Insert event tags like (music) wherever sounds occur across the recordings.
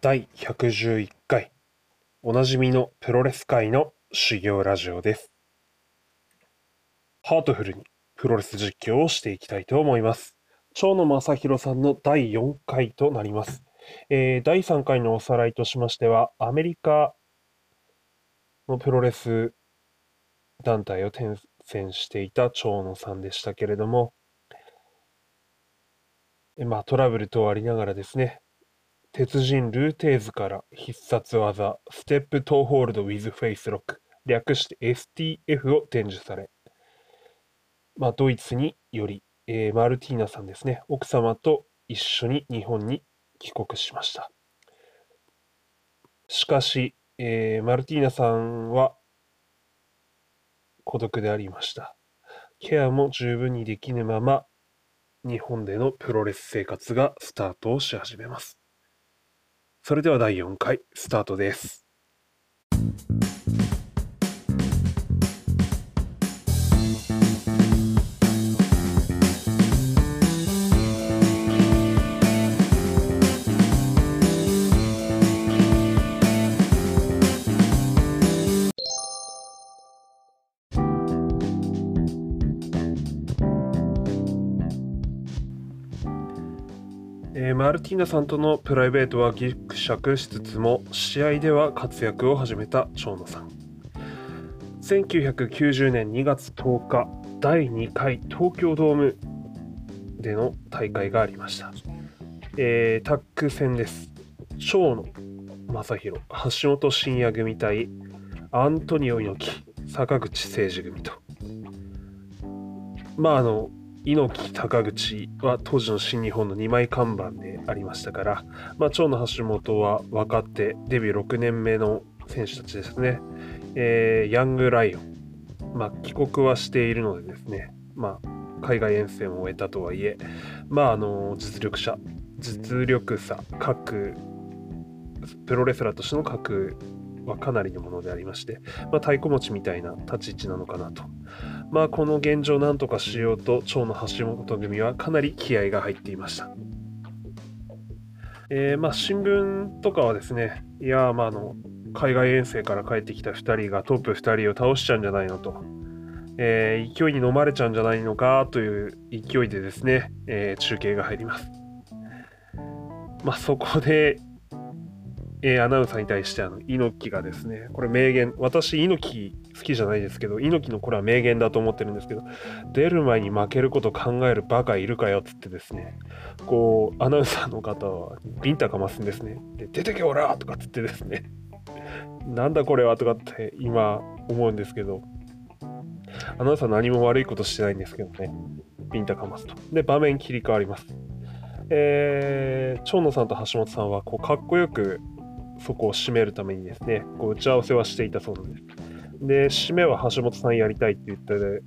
第111回おなじみのプロレス界の修行ラジオです。ハートフルにプロレス実況をしていきたいと思います。長野正弘さんの第4回となります。えー第3回のおさらいとしましては、アメリカのプロレス団体を転戦していた長野さんでしたけれども、えまあ、トラブル等ありながらですね、鉄人ルーテーズから必殺技、ステップトーホールド with フェイスロック、略して STF を伝授され、まあ、ドイツにより、えーマルティーナさんですね、奥様と一緒に日本に帰国しました。しかし、えーマルティーナさんは孤独でありました。ケアも十分にできぬまま、日本でのプロレス生活がスタートをし始めます。それでは第4回スタートです。えーマルティーナさんとのプライベートはぎくしゃくしつつも試合では活躍を始めた長野さん。1990年2月10日第2回東京ドームでの大会がありました、えータッグ戦です。長野正弘橋本真也組対アントニオ猪木坂口誠二組と。まああの猪木高口は当時の新日本の2枚看板でありましたから、まあ、長野橋本は若手デビュー6年目の選手たちですね、えーヤングライオン、まあ、帰国はしているのでですね、まあ、海外遠征も終えたとはいえ、まあ、あの実力者実力差各プロレスラーとしての格はかなりのものでありまして、まあ、太鼓持ちみたいな立ち位置なのかなとまあこの現状をなんとかしようと長野橋本組はかなり気合が入っていました。えーまあ新聞とかはですね、いやまああの海外遠征から帰ってきた2人がトップ2人を倒しちゃうんじゃないのと、えー勢いに飲まれちゃうんじゃないのかという勢いでですね、えー中継が入ります。まあそこで、えーアナウンサーに対してあの猪木がですね、これ名言、私猪木好きじゃないですけど、猪木のこれは名言だと思ってるんですけど、出る前に負けること考えるバカいるかよっつってですね、こう、アナウンサーの方はビンタかますんですね。で、出てけおらとかっつってですね、(laughs) なんだこれはとかって今思うんですけど、アナウンサー何も悪いことしてないんですけどね、ビンタかますと。で、場面切り替わります。えー、長野さんと橋本さんはこうかっこよくそこを締めるためにですね、こう打ち合わせはしていたそうなんです。で、締めは橋本さんやりたいって言って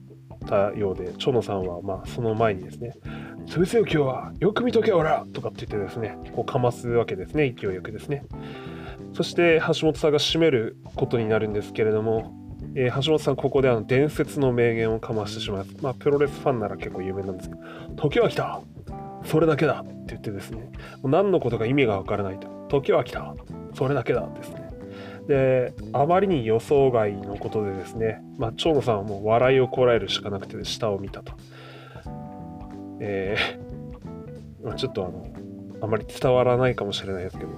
たようで、長野さんはまあその前にですね、潰せよ今日は、よく見とけおらとかって言ってですね、こうかますわけですね、勢いよくですね。そして橋本さんが締めることになるんですけれども、えー橋本さん、ここであの伝説の名言をかましてしまいます。まあ、プロレスファンなら結構有名なんですけど、時は来たそれだけだって言ってですね、もう何のことか意味がわからないと。時は来たそれだけだですね。で、あまりに予想外のことでですね、まあ、長野さんはもう笑いをこらえるしかなくて下を見たと。えー (laughs) ま、ちょっとあの、あまり伝わらないかもしれないですけど、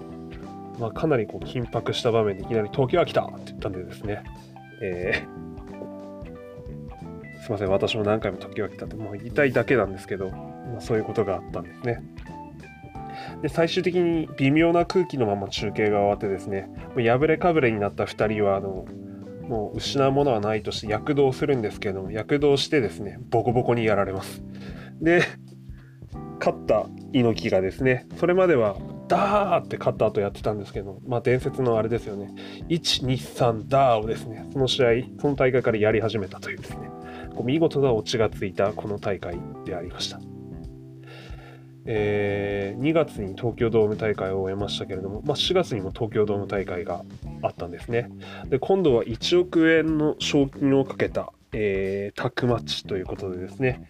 まあ、かなりこう緊迫した場面でいきなり時は来たって言ったんでですね、えーすいません、私も何回も時は来たってもう言いたいだけなんですけど、まあ、そういうことがあったんですね。で最終的に微妙な空気のまま中継が終わってですね、破れかぶれになった2人はあのもう失うものはないとして躍動するんですけども、躍動してですね、ボコボコにやられます。で、勝った猪木がですね、それまではダーって勝った後やってたんですけど、まあ伝説のあれですよね、1、2、3、ダーをですね、その試合、その大会からやり始めたというですね、こう見事なオチがついたこの大会でありました。えー2月に東京ドーム大会を終えましたけれども、まあ、4月にも東京ドーム大会があったんですね。で今度は1億円の賞金をかけた、えータッグマッチということでですね、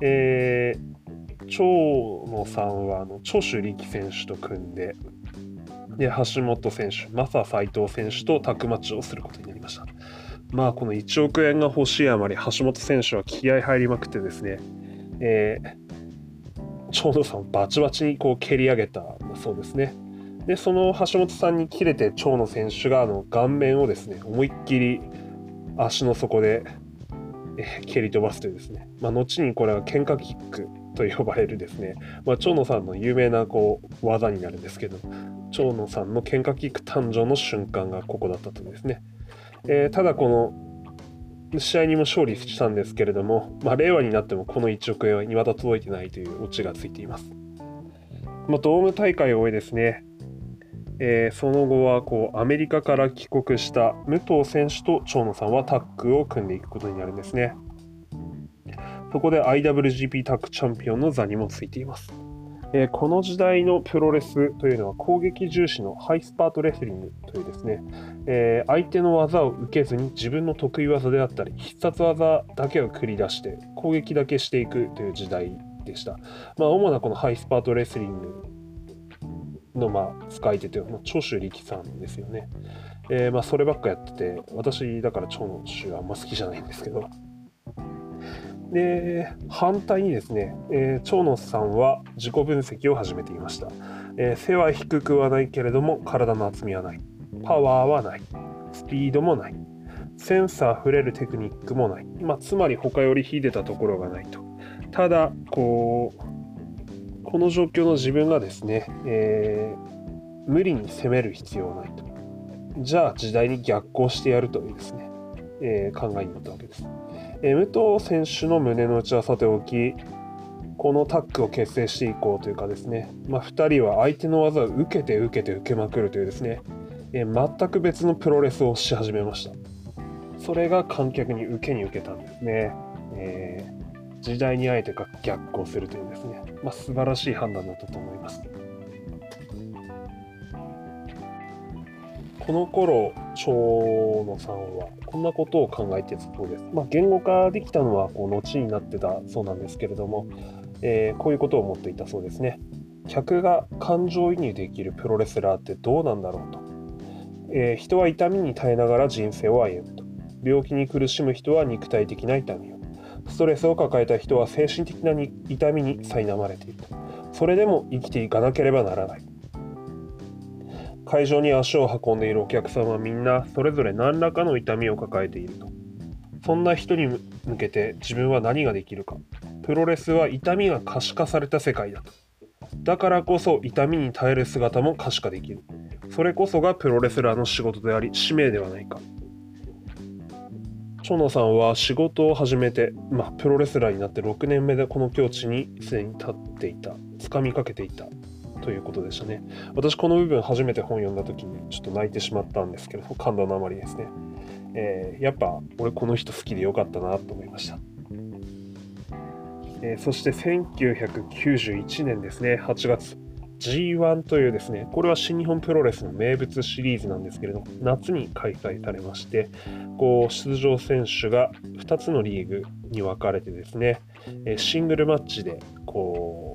えー長野さんはあの長州力選手と組んで、で橋本選手、マサ斎藤選手とタッグマッチをすることになりました。まあ、この1億円が欲しいあまり、橋本選手は気合入りまくってですね、えー、長野さんをバチバチにこう蹴り上げたそうですね。で、その橋本さんに切れて長野選手があの顔面をですね、思いっきり足の底で、蹴り飛ばすというですね、まあ、後にこれは喧嘩キックと呼ばれるですね、まあ、長野さんの有名なこう技になるんですけど、長野さんの喧嘩キック誕生の瞬間がここだったとですね。えー、ただこの試合にも勝利したんですけれども、まあ、令和になってもこの1億円は未だ届いてないというオチがついています。まあ、ドーム大会を終えですね、えー、その後はこうアメリカから帰国した武藤選手と長野さんはタッグを組んでいくことになるんですね。そこで IWGP タッグチャンピオンの座にもついています。えー、この時代のプロレスというのは攻撃重視のハイスパートレスリングというですね、えー、相手の技を受けずに自分の得意技であったり必殺技だけを繰り出して攻撃だけしていくという時代でした。まあ、主なこのハイスパートレスリングのまあ使い手というのは長州力さんですよね。えー、まあそればっかやってて私だから長州あんま好きじゃないんですけどで、反対にですね、えー、長野さんは自己分析を始めていました、えー、背は低くはないけれども体の厚みはない。パワーはない。スピードもない。センサー触れるテクニックもない。まあ、つまり他より秀でたところがないと。ただ、こう、この状況の自分がですね、えー、無理に攻める必要はないと。じゃあ時代に逆行してやるというですね、え、考えになったわけです。え武藤選手の胸の内はさておき、このタッグを結成していこうというかですね、まあ、2人は相手の技を受けて受けて受けまくるというですね、え全く別のプロレスをし始めました。それが観客に受けに受けたんですね。えー、時代にあえて逆行するというですね、まあ、素晴らしい判断だったと思います。この頃、長野さんはこんなことを考えていたそうです。まあ、言語化できたのはこう後になってたそうなんですけれども、えー、こういうことを思っていたそうですね。客が感情移入できるプロレスラーってどうなんだろうと。えー、人は痛みに耐えながら人生を歩むと。病気に苦しむ人は肉体的な痛みを。ストレスを抱えた人は精神的な痛みに苛まれていると。それでも生きていかなければならない。会場に足を運んでいるお客さんはみんなそれぞれ何らかの痛みを抱えていると。そんな人に向けて自分は何ができるか。プロレスは痛みが可視化された世界だと。だからこそ痛みに耐える姿も可視化できる。それこそがプロレスラーの仕事であり使命ではないか。蝶野さんは仕事を始めて、まあ、プロレスラーになって6年目でこの境地にすでに立っていた、掴みかけていたということでしたね。私この部分初めて本読んだ時にちょっと泣いてしまったんですけど、感動のあまりですね。えー、やっぱ俺この人好きでよかったなと思いました。えー、そして1991年ですね、8月。G1 というですね、これは新日本プロレスの名物シリーズなんですけれども、夏に開催されまして、こう出場選手が2つのリーグに分かれてですね、シングルマッチでこう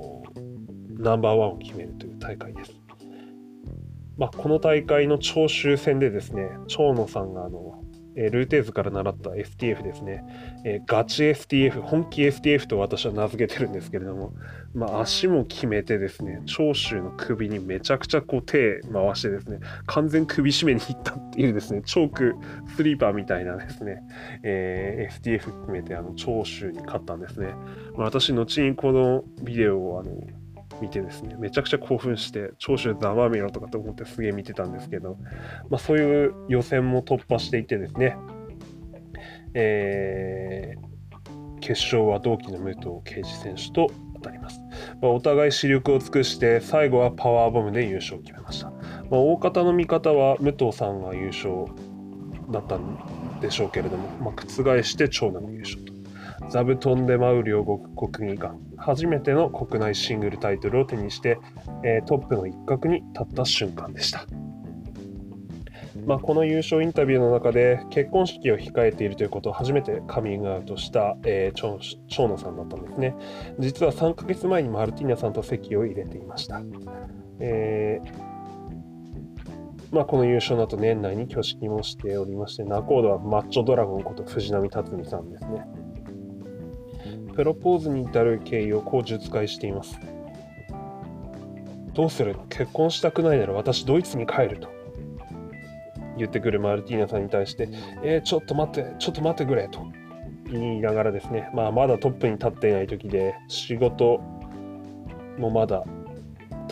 ナンバーワンを決めるという大会です。まあ、この大会の徴収戦でですね、長野さんがあの、えルーテーズから習った STF ですね、えガチ STF、本気 STF と私は名付けてるんですけれども、まあ、足も決めてですね、長州の首にめちゃくちゃこう手回してですね、完全首絞めにいったっていうですね、チョークスリーパーみたいなですね、えー、STF 決めてあの長州に勝ったんですね。まあ、私、後にこのビデオをあの見てですね、めちゃくちゃ興奮して、長州ざまみろとかと思ってすげえ見てたんですけど、まあ、そういう予選も突破していてですね、えー、決勝は同期の武藤敬司選手と当たります。まあ、お互い視力を尽くして、最後はパワーボムで優勝を決めました。まあ、大方の見方は武藤さんが優勝だったんでしょうけれども、まあ、覆して長男の優勝と。座布団で舞う両国国技館初めての国内シングルタイトルを手にして、えー、トップの一角に立った瞬間でした。まあ、この優勝インタビューの中で結婚式を控えているということを初めてカミングアウトした、えー、長長野さんだったんですね。実は3ヶ月前にマルティーナさんと席を入れていました。えーまあ、この優勝の後年内に挙式もしておりまして、仲人はマッチョドラゴンこと藤波辰巳さんですね。プロポーズに至る経緯をこう述解しています。どうする？結婚したくないなら私ドイツに帰ると言ってくるマルティーナさんに対して、えー、ちょっと待って、ちょっと待ってくれと言いながらですね、まあ、まだトップに立っていない時で、仕事もまだ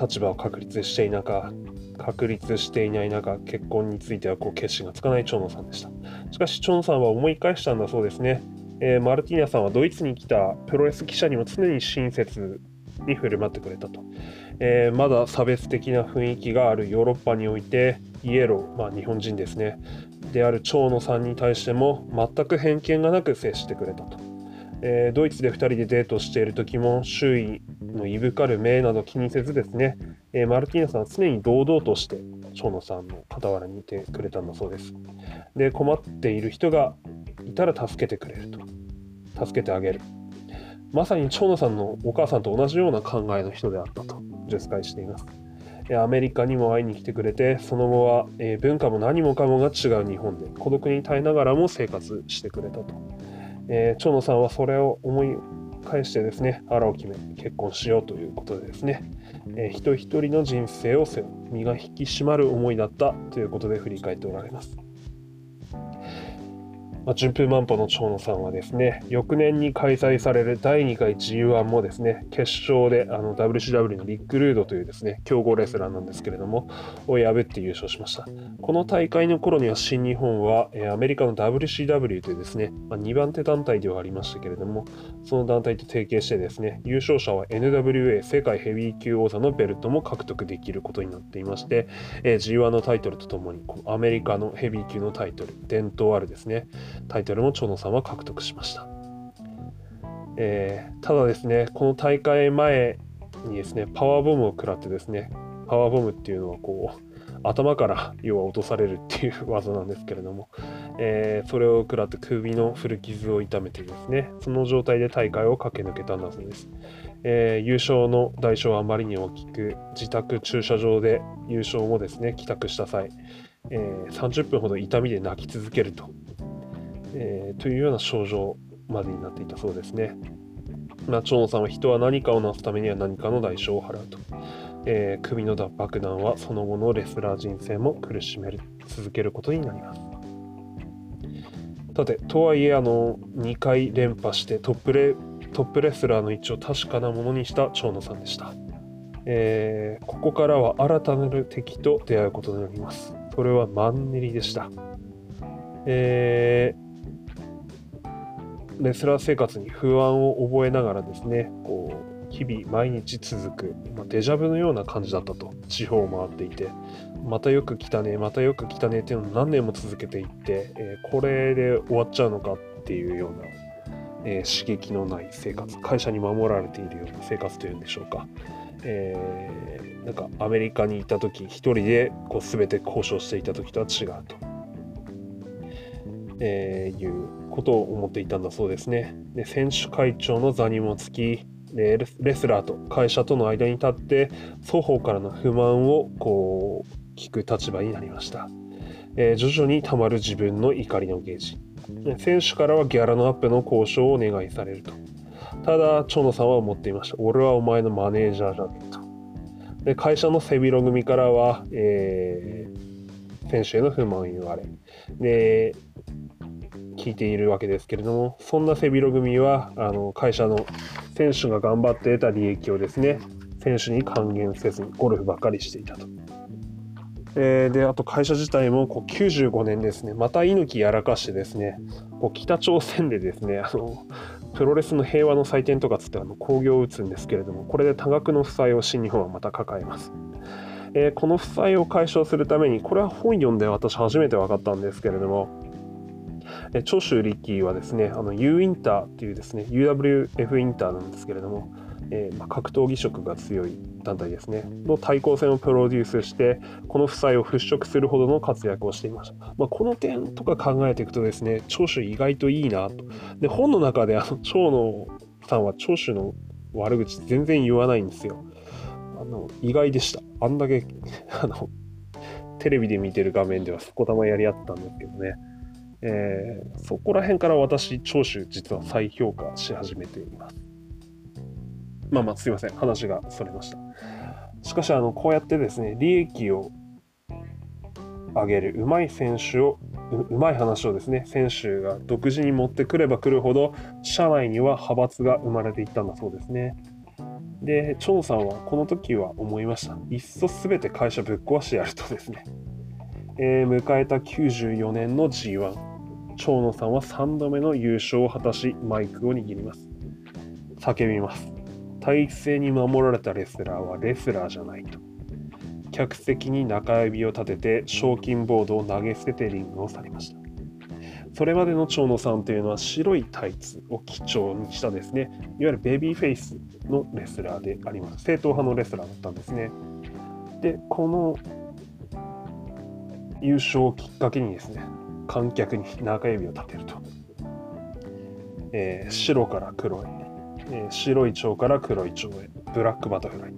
立場を確立していなか、確立していない中、結婚についてはこう決心がつかない長野さんでした。しかし、長野さんは思い返したんだそうですね。えー、マルティーナさんはドイツに来たプロレス記者にも常に親切に振る舞ってくれたと。えー、まだ差別的な雰囲気があるヨーロッパにおいて、イエロー、まあ、日本人ですね、である長野さんに対しても全く偏見がなく接してくれたと。えー、ドイツで2人でデートしている時も周囲のいぶかる目など気にせずですね、え、マルティーナさんは常に堂々として長野さんの傍らにいてくれたんだそうです。で困っている人がいたら助けてくれると助けてあげるまさに長野さんのお母さんと同じような考えの人であったと述解しています。アメリカにも会いに来てくれて、その後は、え文化も何もかもが違う日本で孤独に耐えながらも生活してくれたと。えー、長野さんはそれを思い返してですね、腹を決め、結婚しようということでですね、え、人一人の人生を背負う、身が引き締まる思いだったということで振り返っておられます。まあ、順風満帆の長野さんはですね、翌年に開催される第2回 G1 もですね、決勝であの WCW のリック・ルードというですね、強豪レスラーなんですけれども、を破って優勝しました。この大会の頃には新日本は、えアメリカの WCW というですね、まあ、2番手団体ではありましたけれども、その団体と提携してですね、優勝者は NWA 世界ヘビー級王座のベルトも獲得できることになっていまして、え G1 のタイトルとともに、このアメリカのヘビー級のタイトル、伝統あるですね、タイトルも長野さんは獲得しました。えー、ただですね、この大会前にですね、パワーボムを食らってですね、パワーボムっていうのはこう、頭から要は落とされるっていう (laughs) 技なんですけれども、えー、それを食らって首の古傷を痛めてですね、その状態で大会を駆け抜けたんだそうです。えー、優勝の代償はあまりに大きく、自宅駐車場で優勝もですね、帰宅した際、えー、30分ほど痛みで泣き続けるとえー、というような症状までになっていたそうですね。まあ、長野さんは人は何かをなすためには何かの代償を払うと。えー、首の脱爆弾はその後のレスラー人生も苦しめる続けることになります。さて、とはいえ、あの、2回連覇してトップレトップレスラーの位置を確かなものにした長野さんでした。えー、ここからは新たなる敵と出会うことになります。それはマンネリでした。えー、レスラー生活に不安を覚えながらですね、こう日々毎日続く、まあ、デジャブのような感じだったと、地方を回っていて、またよく来たね、またよく来たねっていうのを何年も続けていって、えー、これで終わっちゃうのかっていうような、えー、刺激のない生活、会社に守られているような生活というんでしょうか。えー、なんかアメリカにいた時一人でこう全て交渉していた時とは違うと、えー、いうことを思っていたんだそうですね。で選手会長の座にもつきレスラーと会社との間に立って双方からの不満をこう聞く立場になりました、えー、徐々にたまる自分の怒りのゲージ。選手からはギャラのアップの交渉をお願いされると。ただ長野さんは思っていました。俺はお前のマネージャーじゃねえと。で会社の背広組からは、えー、選手への不満を言われ。で聞いているわけですけれども、そんな背広組はあの会社の選手が頑張って得た利益をですね、選手に還元せずにゴルフばっかりしていたと。えー、で、あと会社自体もこう95年ですね、また猪木やらかしてですね、こう北朝鮮でですね、あのプロレスの平和の祭典とかつってあの興行を打つんですけれども、これで多額の負債を新日本はまた抱えます。えー、この負債を解消するために、これは本読んで私初めて分かったんですけれども、長州力はですね、あの U インターっていうですね、UWF インターなんですけれども、えー、まあ、格闘技色が強い団体ですね、の対抗戦をプロデュースして、この負債を払拭するほどの活躍をしていました。まあ、この点とか考えていくとですね、長州意外といいなと。で、本の中であの長野さんは長州の悪口全然言わないんですよ。あの意外でした。あんだけあのテレビで見てる画面ではそこたまやり合ったんですけどね。えー、そこら辺から私、長州実は再評価し始めています。まあまあ、すいません。話がそれました。しかし、あの、こうやってですね、利益を上げるうまい選手をうまい話をですね選手が独自に持ってくればくるほど社内には派閥が生まれていったんだそうですねでチョンさんはこの時は思いましたいっそ全て会社ぶっ壊してやるとですね、えー、迎えた94年の G1 長野さんは3度目の優勝を果たしマイクを握ります。叫びます。体育性に守られたレスラーはレスラーじゃないと。客席に中指を立てて賞金ボードを投げ捨ててリングを去りました。それまでの長野さんというのは白いタイツを基調にしたですね。いわゆるベビーフェイスのレスラーであります。正統派のレスラーだったんですね。でこの優勝をきっかけにですね観客に中指を立てると、えー、白から黒へ、えー、白い蝶から黒い蝶へ。ブラックバタフライ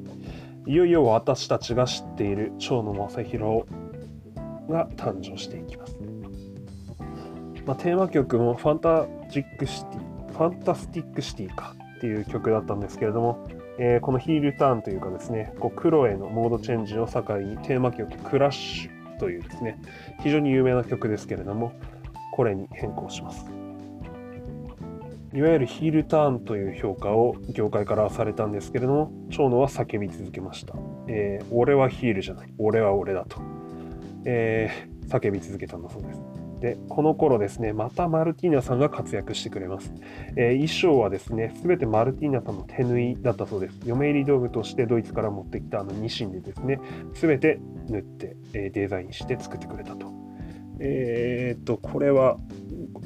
いよいよ私たちが知っている蝶野正宏が誕生していきます。まあ、テーマ曲もファンタジック City、 Fantastic City かっていう曲だったんですけれども、えー、このヒールターンというかですね、こう黒へのモードチェンジを境にテーマ曲クラッシュというですね、非常に有名な曲ですけれども、これに変更します。いわゆるヒールターンという評価を業界からされたんですけれども、蝶野は叫び続けました。えー、俺はヒールじゃない、俺は俺だと、えー、叫び続けたんだそうです。で、この頃ですね、またマルティーナさんが活躍してくれます。えー、衣装はですね、すべてマルティーナさんの手縫いだったそうです。嫁入り道具としてドイツから持ってきたあのニシンでですね、すべて縫って、えデザインして作ってくれたと。えー、っと、これは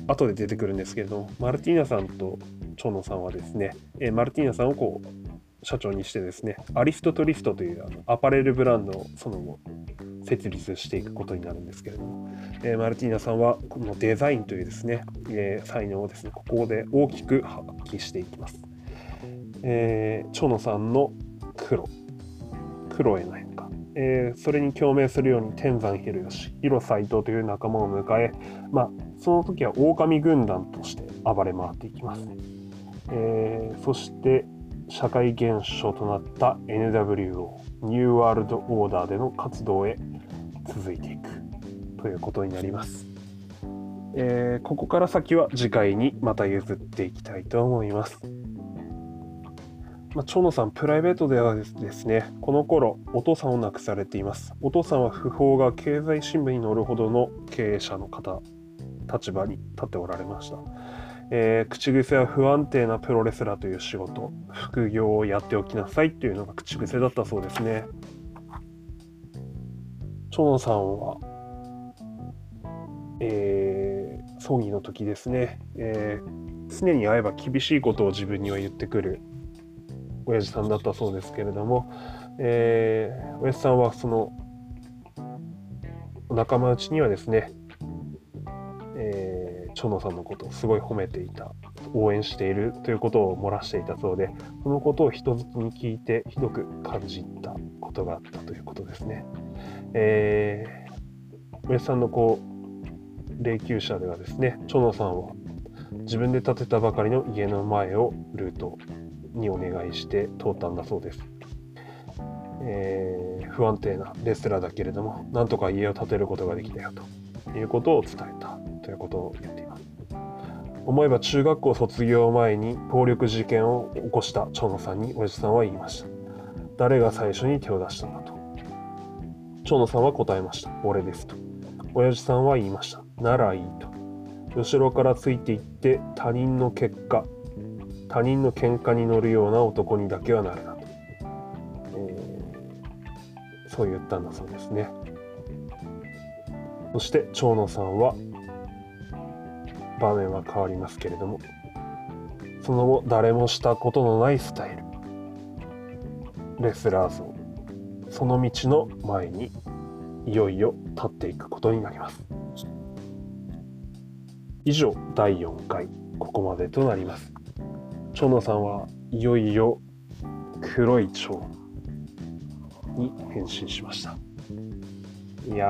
後で出てくるんですけれども、マルティーナさんと長野さんはですね、え、マルティーナさんをこう社長にしてですね、アリストトリストというあのアパレルブランドをその後設立していくことになるんですけれども、えー、マルティーナさんはこのデザインというですね、えー、才能をですね、ここで大きく発揮していきます。えー、長野さんの黒、黒への変化、えー、それに共鳴するように天山広義、広斎藤という仲間を迎え、まあ、その時は狼軍団として暴れ回っていきます。ねえー、そして社会現象となった NWO ニューワールドオーダーでの活動へ続いていくということになります。えー、ここから先は次回にまた譲っていきたいと思います。まあ、長野さん、プライベートではですね、この頃、お父さんを亡くされています。お父さんは訃報が経済新聞に載るほどの経営者の方、立場に立っておられました。えー、口癖は不安定なプロレスラーという仕事、副業をやっておきなさいというのが口癖だったそうですね。長野さんは、えー、葬儀の時ですね、えー、常に会えば厳しいことを自分には言ってくる親父さんだったそうですけれども、えー、親父さんはその仲間内にはですね、えー、長野さんのことをすごい褒めていた応援しているということを漏らしていたそうでそのことを人づきに聞いてひどく感じたことがあったということですね。えー、親父さんのこう霊柩車ではですね長野さんは自分で建てたばかりの家の前をルートにお願いして通ったんだそうです。えー、不安定なレスラーだけれども、なんとか家を建てることができたよということを伝えたということを言っています。思えば中学校卒業前に暴力事件を起こした長野さんに親父さんは言いました。誰が最初に手を出したんだと。長野さんは答えました。俺ですと。親父さんは言いました。ならいいと。後ろからついていって他人の結果、他人の喧嘩に乗るような男にだけはなるなと、えー、そう言ったんだそうですね。そして長野さんは場面は変わりますけれどもその後誰もしたことのないスタイルレスラー像その道の前にいよいよ立っていくことになります。以上第4回ここまでとなります蝶野さんはいよいよ黒い蝶に変身しました。いや、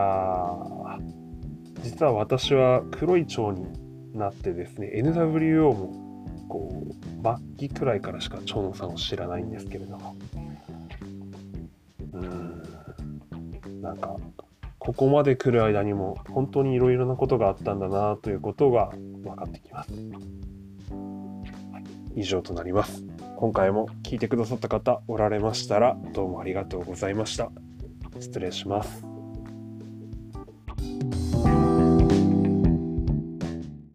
実は私は黒い蝶になってですね、NWO もこう末期くらいからしか蝶野さんを知らないんですけれども、うん、なんか、ここまで来る間にも本当にいろいろなことがあったんだなということが分かってきます。以上となります。今回も聞いてくださった方おられましたらどうもありがとうございました。失礼します。